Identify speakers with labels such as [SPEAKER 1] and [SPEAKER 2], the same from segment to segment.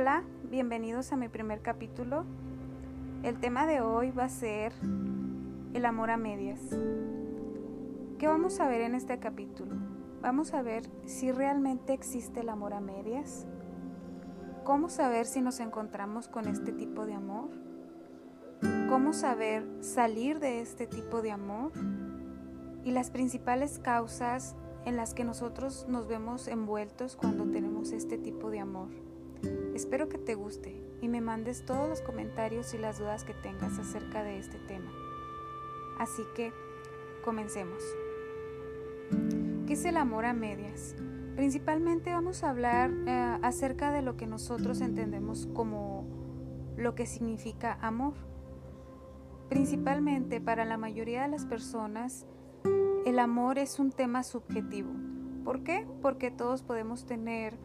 [SPEAKER 1] Hola, bienvenidos a mi primer capítulo. El tema de hoy va a ser el amor a medias. ¿Qué vamos a ver en este capítulo? Vamos a ver si realmente existe el amor a medias. ¿Cómo saber si nos encontramos con este tipo de amor? ¿Cómo saber salir de este tipo de amor? Y las principales causas en las que nosotros nos vemos envueltos cuando tenemos este tipo de amor. Espero que te guste y me mandes todos los comentarios y las dudas que tengas acerca de este tema. Así que, comencemos. ¿Qué es el amor a medias? Principalmente vamos a hablar eh, acerca de lo que nosotros entendemos como lo que significa amor. Principalmente para la mayoría de las personas, el amor es un tema subjetivo. ¿Por qué? Porque todos podemos tener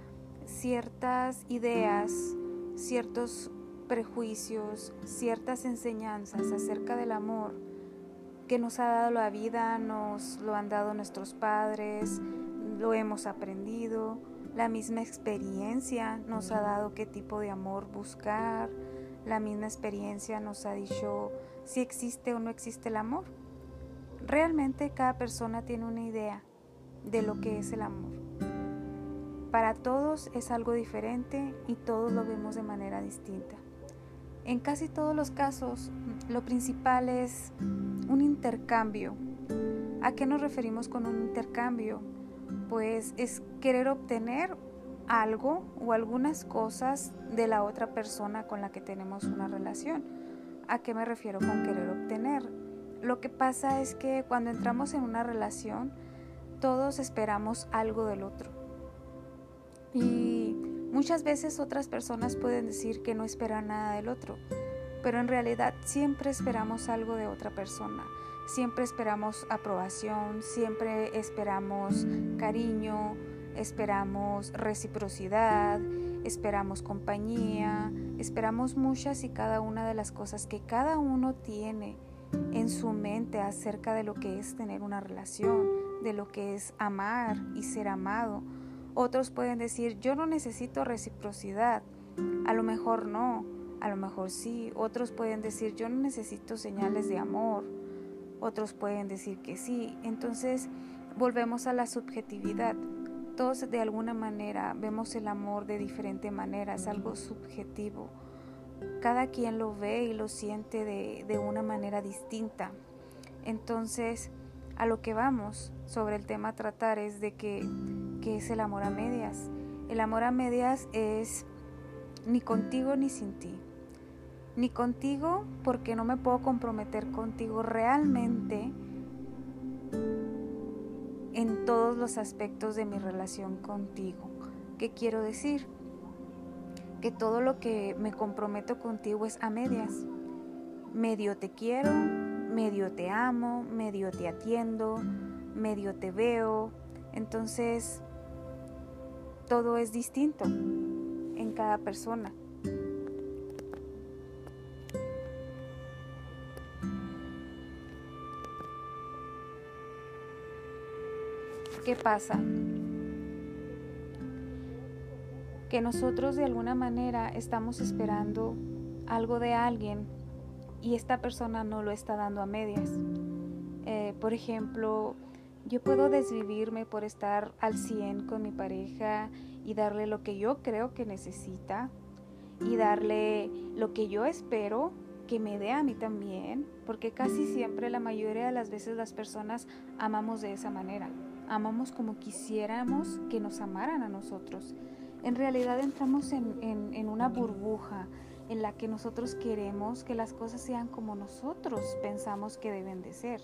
[SPEAKER 1] ciertas ideas, ciertos prejuicios, ciertas enseñanzas acerca del amor que nos ha dado la vida, nos lo han dado nuestros padres, lo hemos aprendido, la misma experiencia nos ha dado qué tipo de amor buscar, la misma experiencia nos ha dicho si existe o no existe el amor. Realmente cada persona tiene una idea de lo que es el amor. Para todos es algo diferente y todos lo vemos de manera distinta. En casi todos los casos, lo principal es un intercambio. ¿A qué nos referimos con un intercambio? Pues es querer obtener algo o algunas cosas de la otra persona con la que tenemos una relación. ¿A qué me refiero con querer obtener? Lo que pasa es que cuando entramos en una relación, todos esperamos algo del otro. Y muchas veces otras personas pueden decir que no esperan nada del otro, pero en realidad siempre esperamos algo de otra persona. Siempre esperamos aprobación, siempre esperamos cariño, esperamos reciprocidad, esperamos compañía, esperamos muchas y cada una de las cosas que cada uno tiene en su mente acerca de lo que es tener una relación, de lo que es amar y ser amado. Otros pueden decir, yo no necesito reciprocidad. A lo mejor no, a lo mejor sí. Otros pueden decir, yo no necesito señales de amor. Otros pueden decir que sí. Entonces, volvemos a la subjetividad. Todos de alguna manera vemos el amor de diferente manera, es algo subjetivo cada quien lo ve y lo siente de, una manera distinta. Entonces, a lo que vamos sobre el tema a tratar es de que, que es el amor a medias. El amor a medias es ni contigo ni sin ti. Ni contigo porque no me puedo comprometer contigo realmente en todos los aspectos de mi relación contigo. ¿Qué quiero decir? que todo lo que me comprometo contigo es a medias. Medio te quiero, medio te amo, medio te atiendo, medio te veo. Entonces, todo es distinto en cada persona. ¿Qué pasa? que nosotros de alguna manera estamos esperando algo de alguien y esta persona no lo está dando a medias. Eh, por ejemplo, yo puedo desvivirme por estar al 100 con mi pareja y darle lo que yo creo que necesita y darle lo que yo espero que me dé a mí también, porque casi siempre, la mayoría de las veces las personas amamos de esa manera, amamos como quisiéramos que nos amaran a nosotros en realidad entramos en, una burbuja en la que nosotros queremos que las cosas sean como nosotros pensamos que deben de ser.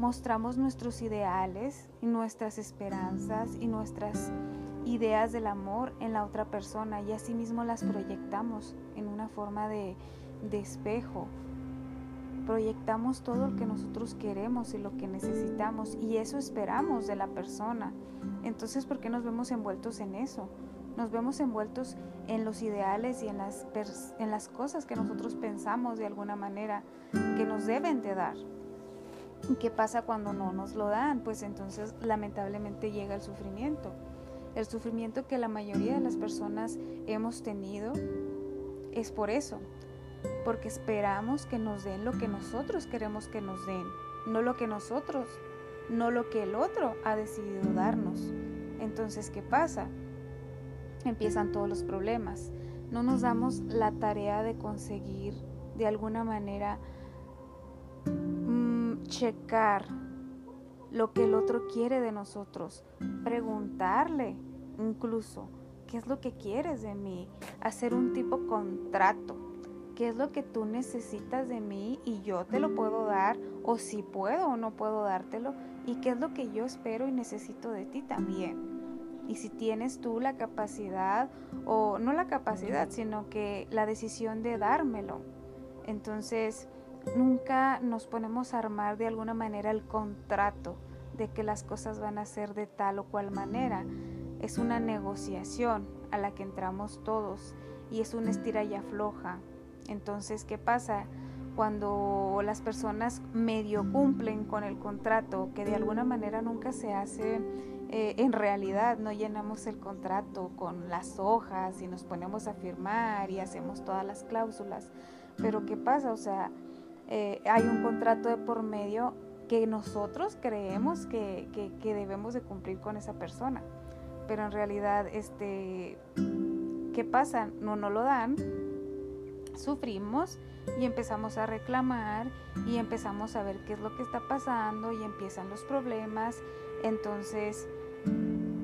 [SPEAKER 1] Mostramos nuestros ideales y nuestras esperanzas y nuestras ideas del amor en la otra persona y asimismo las proyectamos en una forma de, de espejo. Proyectamos todo lo que nosotros queremos y lo que necesitamos y eso esperamos de la persona. Entonces, ¿por qué nos vemos envueltos en eso? Nos vemos envueltos en los ideales y en las, en las cosas que nosotros pensamos de alguna manera que nos deben de dar. ¿Qué pasa cuando no nos lo dan? Pues entonces lamentablemente llega el sufrimiento. El sufrimiento que la mayoría de las personas hemos tenido es por eso, porque esperamos que nos den lo que nosotros queremos que nos den, no lo que nosotros, no lo que el otro ha decidido darnos. Entonces, ¿qué pasa? Empiezan todos los problemas. No nos damos la tarea de conseguir de alguna manera checar lo que el otro quiere de nosotros, preguntarle incluso, ¿qué es lo que quieres de mí? Hacer un tipo contrato, ¿qué es lo que tú necesitas de mí y yo te lo puedo dar o si puedo o no puedo dártelo y qué es lo que yo espero y necesito de ti también? Y si tienes tú la capacidad, o no la capacidad, sino que la decisión de dármelo. Entonces, nunca nos ponemos a armar de alguna manera el contrato de que las cosas van a ser de tal o cual manera. Es una negociación a la que entramos todos y es una estira y afloja. Entonces, ¿qué pasa? Cuando las personas medio cumplen con el contrato, que de alguna manera nunca se hace eh, en realidad, no llenamos el contrato con las hojas y nos ponemos a firmar y hacemos todas las cláusulas. Pero ¿qué pasa? O sea, eh, hay un contrato de por medio que nosotros creemos que, debemos de cumplir con esa persona. Pero en realidad, este, ¿qué pasa? No nos lo dan, sufrimos y empezamos a reclamar y empezamos a ver qué es lo que está pasando y empiezan los problemas. Entonces,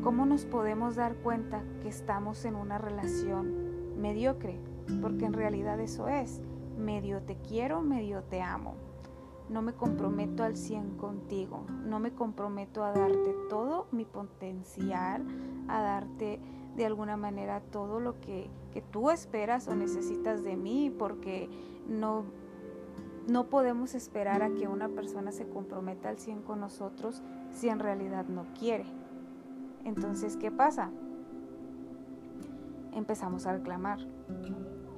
[SPEAKER 1] ¿cómo nos podemos dar cuenta que estamos en una relación mediocre? Porque en realidad eso es medio te quiero, medio te amo. No me comprometo al 100 contigo, no me comprometo a darte todo mi potencial, a darte de alguna manera todo lo que, que tú esperas o necesitas de mí, porque no, no podemos esperar a que una persona se comprometa al 100 con nosotros si en realidad no quiere. Entonces, ¿qué pasa? Empezamos a reclamar.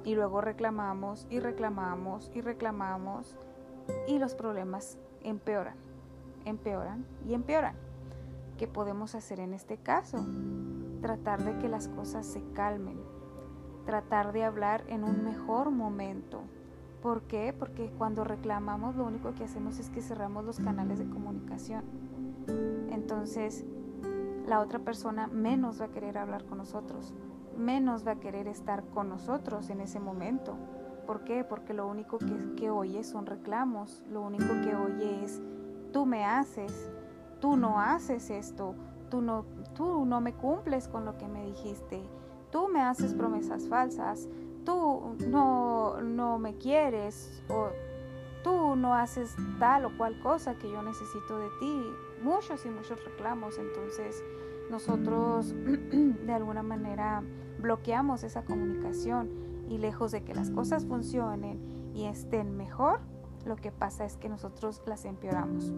[SPEAKER 1] Y luego reclamamos y reclamamos y reclamamos y los problemas empeoran, empeoran y empeoran. ¿Qué podemos hacer en este caso? Tratar de que las cosas se calmen, tratar de hablar en un mejor momento. ¿Por qué? Porque cuando reclamamos lo único que hacemos es que cerramos los canales de comunicación. Entonces, la otra persona menos va a querer hablar con nosotros menos va a querer estar con nosotros en ese momento. ¿Por qué? Porque lo único que, que oye son reclamos, lo único que oye es, tú me haces, tú no haces esto, tú no, tú no me cumples con lo que me dijiste, tú me haces promesas falsas, tú no, no me quieres o tú no haces tal o cual cosa que yo necesito de ti. Muchos y muchos reclamos, entonces nosotros de alguna manera bloqueamos esa comunicación y lejos de que las cosas funcionen y estén mejor, lo que pasa es que nosotros las empeoramos.